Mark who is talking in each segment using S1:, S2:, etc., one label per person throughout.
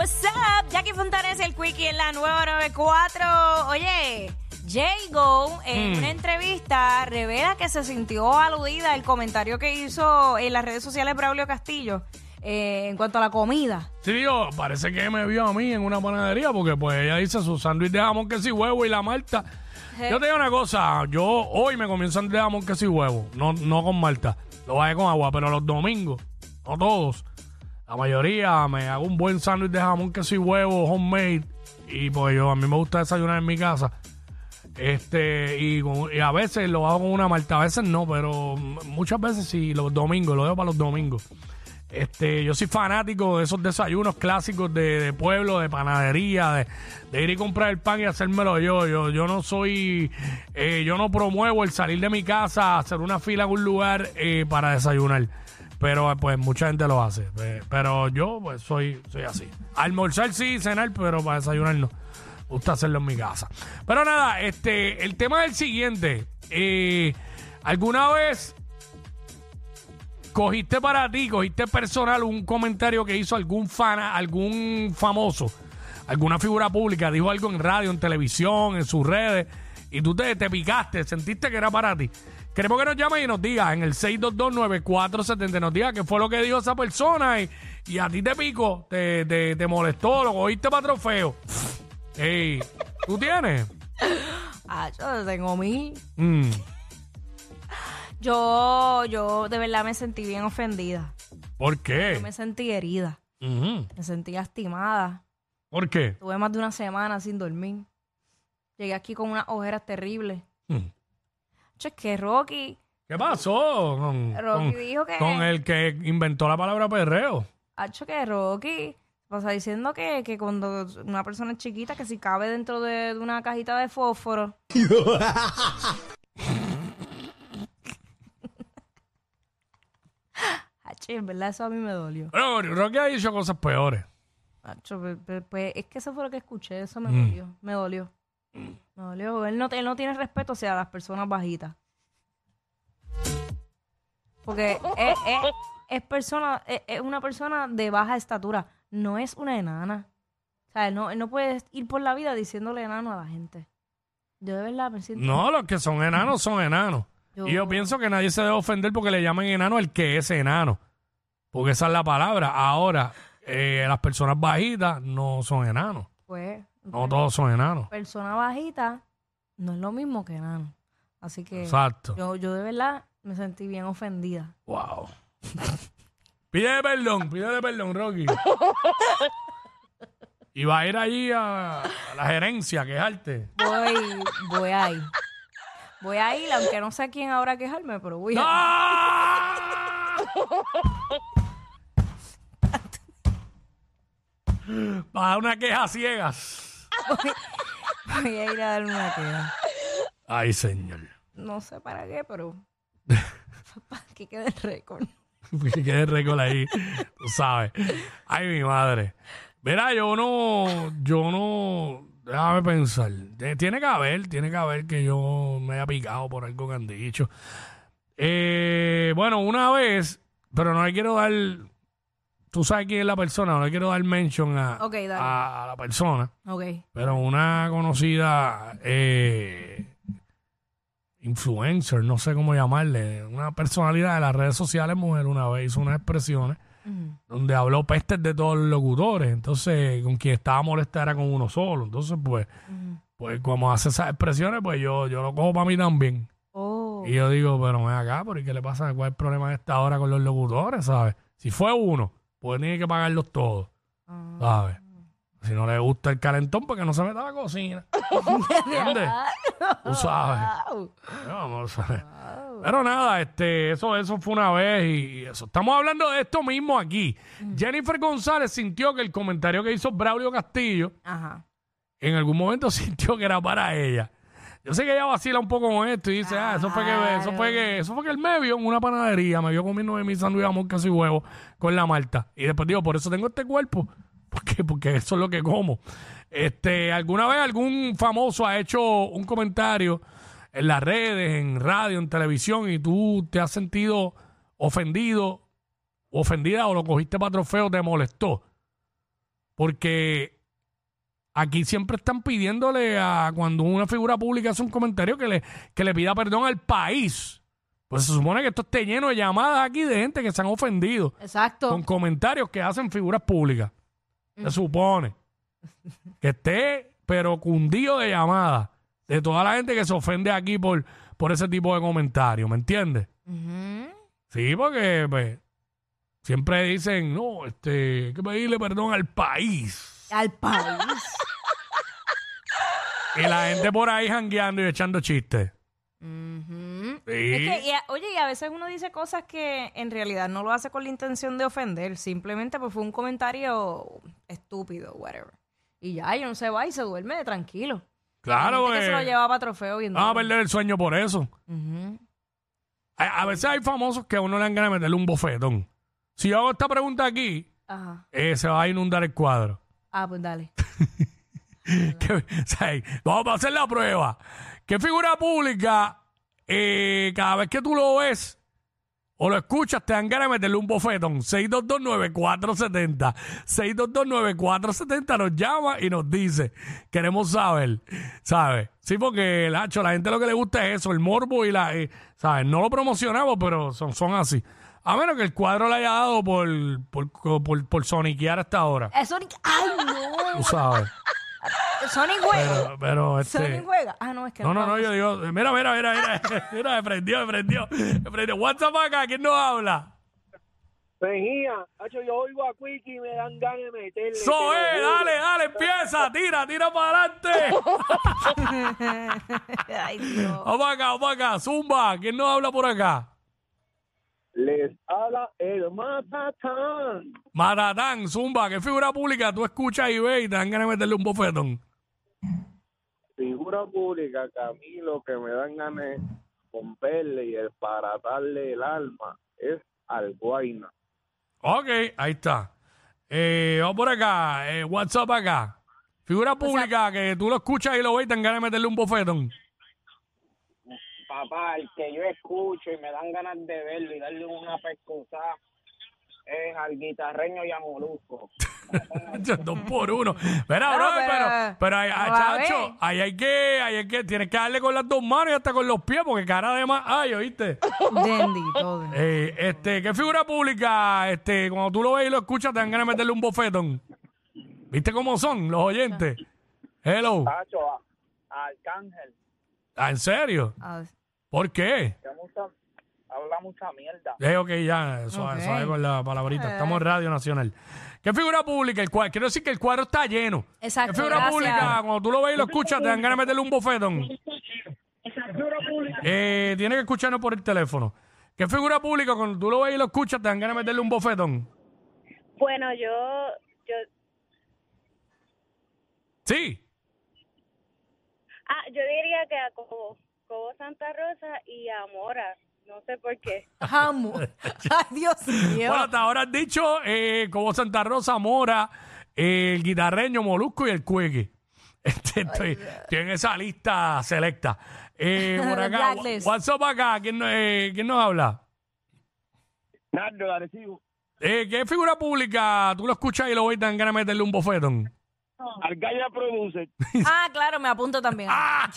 S1: What's up? Jackie Fontanes el Quickie en la nueva 94. Oye, Jago en
S2: Mm.
S1: una entrevista revela que se sintió aludida el comentario que hizo en las redes sociales Braulio Castillo eh, en cuanto a la comida.
S2: Sí, digo, parece que me vio a mí en una panadería porque pues ella dice su sándwich de jamón, queso y huevo y la malta. Yo te digo una cosa, yo hoy me comí un sándwich de jamón, queso y huevo, no, no con malta, lo bajé con agua, pero los domingos, no todos, la mayoría me hago un buen sándwich de jamón, queso y huevo, homemade, y pues yo, a mí me gusta desayunar en mi casa. Este, y, a veces lo hago con una malta, a veces no, pero muchas veces sí, los domingos, lo dejo para los domingos. Este, yo soy fanático de esos desayunos clásicos de, de pueblo, de panadería, de, de ir y comprar el pan y hacérmelo yo. Yo, yo no soy, eh, yo no promuevo el salir de mi casa, hacer una fila en un lugar eh, para desayunar. Pero pues mucha gente lo hace. Pe- Pero yo pues soy, soy así. Almorzar sí, cenar, pero para desayunar no. Gusta hacerlo en mi casa. Pero nada, este, el tema del siguiente. eh, ¿Alguna vez cogiste para ti, cogiste personal un comentario que hizo algún fan, algún famoso, alguna figura pública, dijo algo en radio, en televisión, en sus redes, y tú te, te picaste, sentiste que era para ti. Queremos que nos llames y nos digas en el 6229470, nos diga qué fue lo que dijo esa persona y, y a ti te picó, te, te, te molestó, lo cogiste para trofeo. Ey, ¿tú tienes?
S1: Ah, yo tengo mil.
S2: Mm,
S1: Yo, yo de verdad me sentí bien ofendida.
S2: ¿Por
S1: Yo
S2: qué?
S1: me sentí herida. Me sentí lastimada.
S2: ¿Por qué?
S1: Tuve más de una semana sin dormir. Llegué aquí con unas ojeras terribles.
S2: Mm.
S1: Che, es que Rocky,
S2: ¿Qué pasó con,
S1: Rocky
S2: con-
S1: dijo que...
S2: con el que inventó la palabra perreo?
S1: Hacho, que Rocky pasa diciendo que, que cuando una persona es chiquita, que si cabe dentro de, de una cajita de fósforo. Hacho, en verdad eso a mí me dolió.
S2: Pero Rocky ha dicho cosas peores.
S1: Pues, es que eso fue lo que escuché, eso me
S2: Mm.
S1: dolió, me dolió. Me dolió. Él no, él no tiene respeto hacia las personas bajitas. Porque es, es- es persona, es, es una persona de baja estatura, no es una enana. O sea, él no, él no puede ir por la vida diciéndole enano a la gente. Yo de verdad me siento...
S2: No, los que son enanos son enanos.
S1: Yo-
S2: Y yo pienso que nadie se debe ofender porque le llamen enano al que es enano. Porque esa es la palabra. Ahora, eh, las personas bajitas no son enanos.
S1: Pues,
S2: No todos son enanos.
S1: persona bajita no es lo mismo que enano. Así que
S2: Exacto.
S1: yo, yo de verdad me sentí bien ofendida.
S2: Wow. Pídele perdón, pídele perdón, Rocky. Y va a ir allí a, a la gerencia a quejarte.
S1: Voy, voy a ir. Voy a ir, aunque no sé a quién ahora quejarme, pero voy a
S2: Va a dar una queja a ciegas.
S1: Voy a ir a dar una queda.
S2: Ay, señor.
S1: No sé para qué, pero para que quede el récord.
S2: Que quede récord ahí, tú sabes. Ay, mi madre. Mira, yo no, yo no, déjame pensar. Tiene que haber, tiene que haber que yo me haya picado por algo que han dicho. Eh, bueno, una vez, pero no le quiero dar, tú sabes quién es la persona, no le quiero dar mention a,
S1: Ok, dale.
S2: a- a la persona.
S1: Ok.
S2: Pero una conocida eh, influencer, no sé cómo llamarle, una personalidad de las redes sociales, mujer, una vez hizo unas expresiones
S1: Ujú.
S2: donde habló pestes de todos los locutores. Entonces, con quien estaba molesta era con uno solo. Entonces, pues, pues como hace esas expresiones, pues yo, yo lo cojo para mí también.
S1: Oh.
S2: Y yo digo, pero ven acá, ¿por qué le pasa? ¿Cuál es el problema de esta hora con los locutores, sabes? Si fue uno, pues tiene que pagarlos todos,
S1: Ah.
S2: ¿sabes? Si no le gusta el calentón, porque no se meta a la cocina. ¿Entiendes? Tú sabes. Vamos a ver. Pero nada, este, eso, eso fue una vez y eso. Estamos hablando de esto mismo aquí. Jennifer González sintió que el comentario que hizo Braulio Castillo
S1: Ajá.
S2: en algún momento sintió que era para ella. Yo sé que ella vacila un poco con esto y dice, ah, eso fue que, eso fue que, eso fue que él me vio en una panadería, me vio comiendo de mi sándwich de queso y huevo con la malta. Y después digo, por eso tengo este cuerpo. ¿Por qué? Porque eso es lo que como. Este, ¿alguna vez algún famoso ha hecho un comentario en las redes, en radio, en televisión y tú te has sentido ofendido, ofendida o lo cogiste para trofeo, te molestó? porque aquí siempre están pidiéndole a cuando una figura pública hace un comentario que le, que le pida perdón al país. Pues se supone que esto esté lleno de llamadas aquí de gente que se han ofendido
S1: Exacto.
S2: con comentarios que hacen figuras públicas. Se supone que esté, pero cundido de llamadas de toda la gente que se ofende aquí por, por ese tipo de comentarios, ¿me entiendes? Sí, porque pues, siempre dicen, no, este, hay que pedirle perdón al país.
S1: Al país.
S2: Y la gente por ahí jangueando y echando chistes.
S1: Ujú.
S2: Sí.
S1: Es que, y a- oye, y a veces uno dice cosas que en realidad no lo hace con la intención de ofender, simplemente pues fue un comentario estúpido, whatever. Y ya, y uno se va y se duerme de tranquilo.
S2: Claro,
S1: Gente que se lo
S2: pues,
S1: lleva para trofeo viendo.
S2: vamos a perder el sueño por eso.
S1: Ujú.
S2: A, a veces hay famosos que a uno le dan ganas de meterle un bofetón. Si yo hago esta pregunta aquí,
S1: Ajá.
S2: eh, se va a inundar el cuadro.
S1: Ah, pues dale.
S2: Que- o sea, vamos a hacer la prueba. ¿Qué figura pública, eh, cada vez que tú lo ves o lo escuchas, te dan ganas de meterle un bofetón? 6229470. 6229470 nos llama y nos dice, queremos saber, ¿sabes? Sí, porque Lacho, la gente lo que le gusta es eso, el morbo y la, eh, ¿sabes? No lo promocionamos, pero son, son así. A menos que el cuadro le haya dado por, por, por, por soniquear hasta ahora.
S1: Eh, Sonic. ¡Ay, no!
S2: Tú sabes.
S1: Sonic juega.
S2: Pero, pero este.
S1: Sonic juega. Ah, no, es que
S2: No, no, no, yo digo, mira, mira, mira, mira, mira, me prendió, me prendió, me prendió. WhatsApp acá, ¿quién nos habla?
S3: Mejía, hacho, yo oigo a Quickie y me dan ganas de meterle. Juro.
S2: dale, dale, empieza, tira, tira para adelante.
S1: Ay, Dios.
S2: Vamos acá, vamos acá, Zumba, ¿quién nos habla por acá?
S3: Les habla el Matatán.
S2: Matatán, Zumba, ¿qué figura pública tú escuchas y ves y te dan ganas de meterle un bofetón?
S3: Figura pública que a mí lo que me dan ganas de romperle y el paratarle el alma es al Guayna.
S2: Ok, ahí está. Eh, vamos por acá, eh, WhatsApp acá. Figura pública que tú lo escuchas y lo ves y te dan ganas de meterle un bofetón.
S4: papá, el que yo escucho y me dan ganas de verlo y darle una pescosada es al guitarreño y a Molusco.
S2: Dos por uno. Mira,
S1: Claro,
S2: bro,
S1: pero-
S2: pero, pero, ahí, ah,
S1: a
S2: chacho, ahí hay que, ahí hay que, tienes que darle con las dos manos y hasta con los pies, porque cara de más ay, ¿oíste?
S1: Bendito.
S2: Eh, este, ¿qué figura pública, este, cuando tú lo ves y lo escuchas, te dan ganas de meterle un bofetón? ¿Viste cómo son los oyentes? Hello.
S4: Tacho, a, Arcángel,
S2: Ah, ¿En serio?
S1: Ah,
S2: ¿Por qué?
S4: que mucha, habla mucha mierda.
S2: Eh, ok, ya, suave,
S1: Ok.
S2: suave con la palabrita.
S1: Eh.
S2: Estamos en Radio Nacional. ¿Qué figura pública? El cuadro, quiero decir que el cuadro está lleno.
S1: Exacto,
S2: ¿Qué figura
S1: gracias.
S2: pública? Cuando tú lo ves y lo escuchas, te dan ganas de meterle un bofetón. Eh, tiene que escucharnos por el teléfono. ¿Qué figura pública? Cuando tú lo ves y lo escuchas, te dan ganas de meterle un bofetón.
S5: Bueno, yo, yo,
S2: Sí.
S5: ah, yo diría que a Cobo, Cobo Santa Rosa y a Mora, no sé por qué.
S1: Amo. Ay, Dios mío.
S2: Bueno, hasta ahora has dicho eh, como Santa Rosa, Mora, eh, el guitarreño, Molusco y el Cueque. Este, estoy, estoy en esa lista selecta. Eh, por acá,
S1: Blacklist.
S2: WhatsApp acá, ¿quién, eh, ¿quién nos habla?
S3: Nardo, la recibo.
S2: Eh, ¿Qué figura pública tú lo escuchas y lo ves dan ganas de meterle un bofetón?
S3: Argaya Producer.
S1: Ah, claro, me apunto también.
S2: Ah.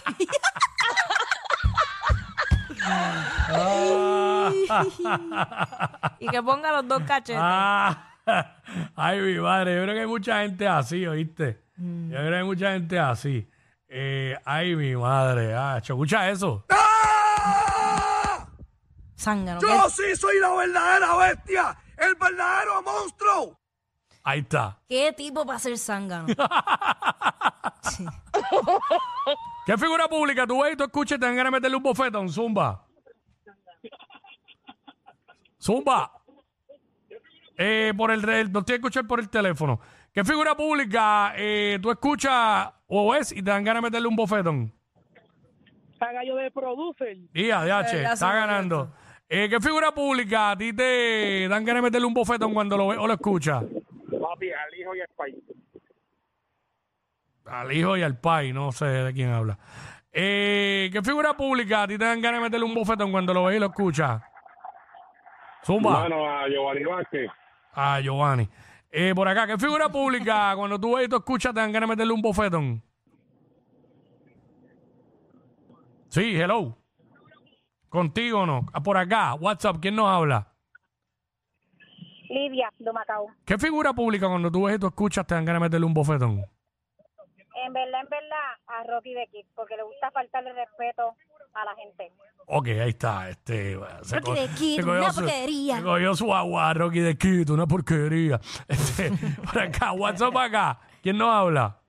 S1: Y que ponga los dos cachetes.
S2: Ah, ay, mi madre, yo creo que hay mucha gente así, ¿oíste?
S1: Mm.
S2: Yo creo que hay mucha gente así. Eh, ay, mi madre, ah, escucha eso.
S1: Zángano.
S6: Yo
S1: ¿Qué,
S6: sí soy la verdadera bestia, el verdadero monstruo.
S2: Ahí está.
S1: qué tipo para ser zángano? Sí.
S2: ¿Qué figura pública tú ves y tú escuchas y te dan ganas de meterle un bofetón? Zumba. Zumba. Eh, por el, re- no estoy a escuchar por el teléfono. ¿Qué figura pública eh, tú escuchas o ves y te dan ganas de meterle un bofetón?
S3: Gallo de Producer.
S2: DH,
S1: verdad,
S2: está ganando. Eh, ¿Qué figura pública a ti te dan ganas de meterle un bofetón cuando lo ves o lo escuchas?
S4: Papi, al hijo y al país.
S2: Al hijo y al pai, no sé de quién habla. Eh, ¿Qué figura pública a ti te dan ganas de meterle un bofetón cuando lo ves y lo escuchas? Zumba.
S3: Bueno, a Giovanni Vázquez.
S2: A Giovanni. Eh, por acá, ¿qué figura pública cuando tú ves y tú escuchas te dan ganas de meterle un bofetón? Sí, hello. ¿Contigo o no? Ah, Por acá, WhatsApp, ¿quién nos habla?
S5: Lidia, de Macao.
S2: ¿Qué figura pública cuando tú ves y tú escuchas te dan ganas de meterle un bofetón?
S5: En verdad, a Rocky de Kid, porque le gusta faltarle respeto a la gente.
S2: Ok, ahí está. Este, se
S1: Rocky
S2: co-
S1: the Kid,
S2: se cogió
S1: una
S2: su-
S1: porquería.
S2: Se cogió su agua, Rocky de Kid, una porquería. Este, por acá, WhatsApp acá. ¿Quién nos habla?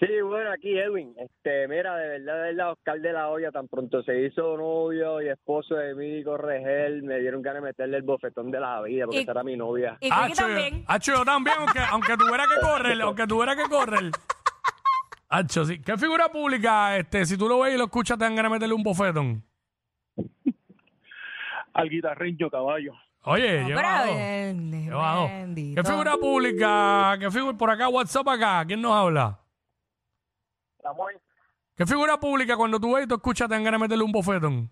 S7: Sí, bueno, aquí Edwin. Este, mira, de verdad, de verdad, Oscar de la Hoya, tan pronto se hizo novio y esposo de Mírico Regel, me dieron ganas de meterle el bofetón de la vida, porque
S1: Y-
S7: esa era mi novia.
S1: Y
S2: Hacho,
S1: también.
S2: Hacho, yo también, aunque, aunque tuviera que correr, aunque tuviera que correr. Hacho, sí. ¿Qué figura pública, este, si tú lo ves y lo escuchas, te dan ganas de meterle un bofetón?
S3: Al guitarreño caballo.
S2: Oye,
S1: No,
S2: lleva
S1: pero
S2: dos.
S1: bien,
S2: Lleva dos.
S1: bendito.
S2: ¿Qué figura pública? ¿Qué figura por acá, WhatsApp acá? ¿Quién nos habla? ¿Qué figura pública cuando tú ves y tú escuchas te dan ganas de meterle un bofetón?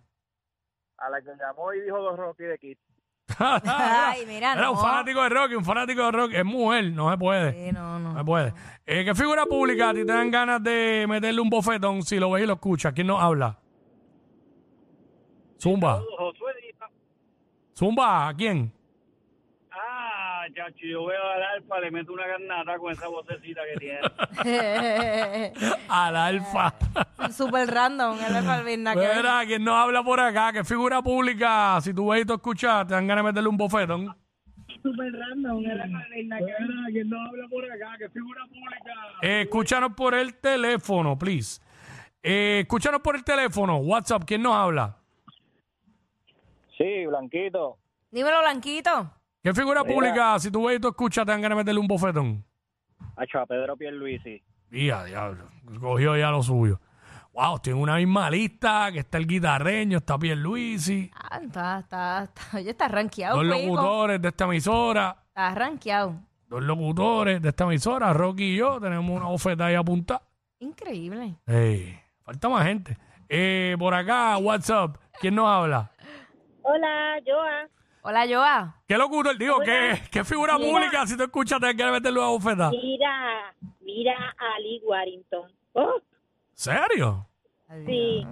S7: a la que llamó y dijo dos Rocky de Kid.
S1: Ay, mira,
S2: Era un
S1: no.
S2: fanático de rock, un fanático de rock. Es mujer, no se puede.
S1: Sí, no,
S2: No
S1: no.
S2: se puede. Eh, ¿Qué figura pública a ti te dan ganas de meterle un bofetón si lo ves y lo escuchas? ¿Quién nos habla? Zumba. Zumba, ¿a quién?
S3: Chacho, yo veo al alfa, le meto una garnata con esa vocecita que tiene.
S2: Al alfa.
S1: Súper random, él es Palvin,
S2: Mira, ¿quién nos habla por acá? ¿Qué figura pública, si tú ves y tú escuchas, te dan ganas de meterle un bofetón?
S3: ¿Quién no habla por acá? ¿Qué figura pública?
S2: Eh, escúchanos por el teléfono, please. Eh, escúchanos por el teléfono. WhatsApp, ¿quién nos habla?
S7: Sí, Blanquito.
S1: Dímelo, Blanquito.
S2: ¿Qué figura
S7: Mira.
S2: pública, si tú ves y tú escuchas, te dan ganas de meterle un bofetón?
S7: Hacho, a Pedro Pierluisi.
S2: Ya, diablo. Cogió ya lo suyo. Wow, en una misma lista que está el guitarreño, está Pierluisi,
S1: Ah, está, está, está. Oye, está rankeado,
S2: dos
S1: Quico.
S2: locutores de esta emisora,
S1: Está rankeado.
S2: dos locutores de esta emisora, Rocky y yo, tenemos una bofeta ahí apuntada.
S1: Increíble.
S2: Ey, falta más gente. Eh, por acá, WhatsApp, ¿quién nos habla?
S5: Hola, Joa.
S1: Hola, Joa.
S2: ¿Qué locutor? Digo, ¿qué, qué figura
S5: Mira.
S2: pública si tú escuchas te quieres meterle una bofeta?
S5: Mira, mira a Ali Warrington. Oh,
S2: ¿Serio?
S5: sí.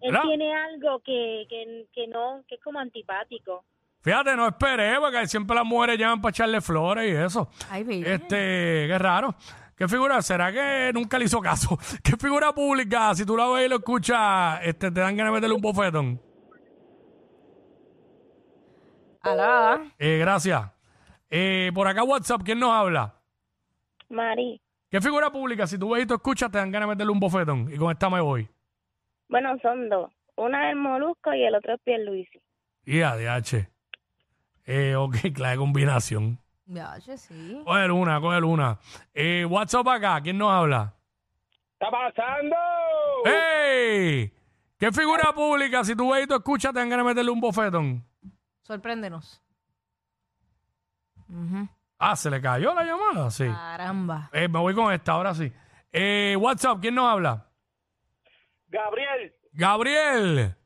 S5: Él
S2: ¿Verdad?
S5: tiene algo que, que, que no, que es como antipático.
S2: Fíjate, no esperé, porque siempre las mujeres llaman para echarle flores y eso.
S1: Ay, baby.
S2: Este, qué raro. ¿Qué figura? ¿Será que nunca le hizo caso? ¿Qué figura pública, si tú la ves y lo escuchas, este, te dan ganas de meterle un bofetón?
S1: Alá.
S2: Eh, gracias. Eh, por acá WhatsApp, ¿quién nos habla?
S5: Mari.
S2: ¿Qué figura pública, si tú ves y tú escuchas, te dan ganas de meterle un bofetón? Y con esta me voy.
S5: Bueno, son dos. Una es Molusco y el otro es Pierluisi.
S2: Y ADH. Eh, ok, clave combinación.
S1: Ya, che, sí.
S2: Coger una, coger una. Eh, WhatsApp acá, ¿quién nos habla?
S7: ¿Está pasando?
S2: ¡Ey! ¿Qué figura pública, si tú ves y tú escuchas, te dan ganas de meterle un bofetón?
S1: Sorpréndenos. Ujú.
S2: Ah, ¿se le cayó la llamada? Sí.
S1: Caramba.
S2: Eh, me voy con esta, ahora sí. Eh, WhatsApp, ¿quién nos habla?
S3: Gabriel,
S2: Gabriel.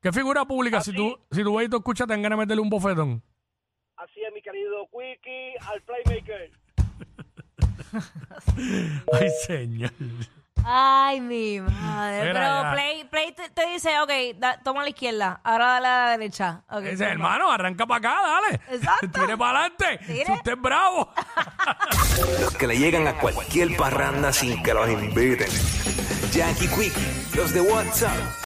S2: ¿Qué figura pública, si tú, si tú ves y tú escuchas, te dan ganas de meterle un bofetón?
S3: así es mi querido Quickie, al Playmaker.
S2: Ay, señor.
S1: Ay, mi madre.
S2: Mira,
S1: Pero
S2: ya.
S1: Play, Play te, te dice, ok, da- toma la izquierda, ahora dale a la derecha. Ok,
S2: Dice,
S1: toma.
S2: hermano, arranca para acá, dale.
S1: Exacto.
S2: Tire para adelante.
S1: Tire.
S2: Si usted es bravo.
S6: Los que le llegan a cualquier parranda sin que los inviten. Jackie Quickie, los de WhatsApp